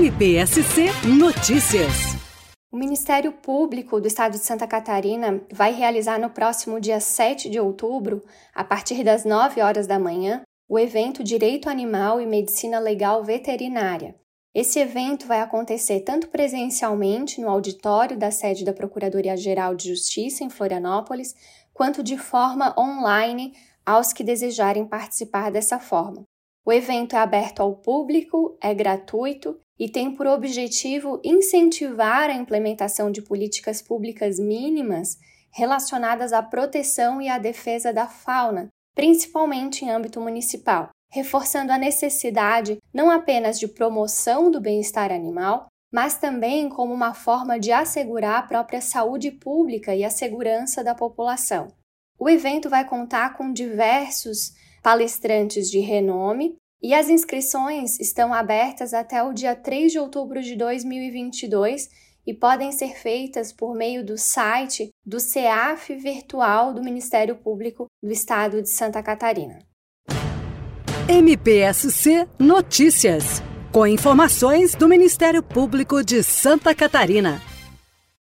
MPSC Notícias. O Ministério Público do Estado de Santa Catarina vai realizar no próximo dia 7 de outubro, a partir das 9 horas da manhã, o evento Direito Animal e Medicina Legal Veterinária. Esse evento vai acontecer tanto presencialmente no auditório da sede da Procuradoria-Geral de Justiça em Florianópolis, quanto de forma online aos que desejarem participar dessa forma. O evento é aberto ao público, é gratuito e tem por objetivo incentivar a implementação de políticas públicas mínimas relacionadas à proteção e à defesa da fauna, principalmente em âmbito municipal, reforçando a necessidade não apenas de promoção do bem-estar animal, mas também como uma forma de assegurar a própria saúde pública e a segurança da população. O evento vai contar com diversos palestrantes de renome e as inscrições estão abertas até o dia 3 de outubro de 2022 e podem ser feitas por meio do site do CEAF Virtual do Ministério Público do Estado de Santa Catarina. MPSC Notícias, com informações do Ministério Público de Santa Catarina.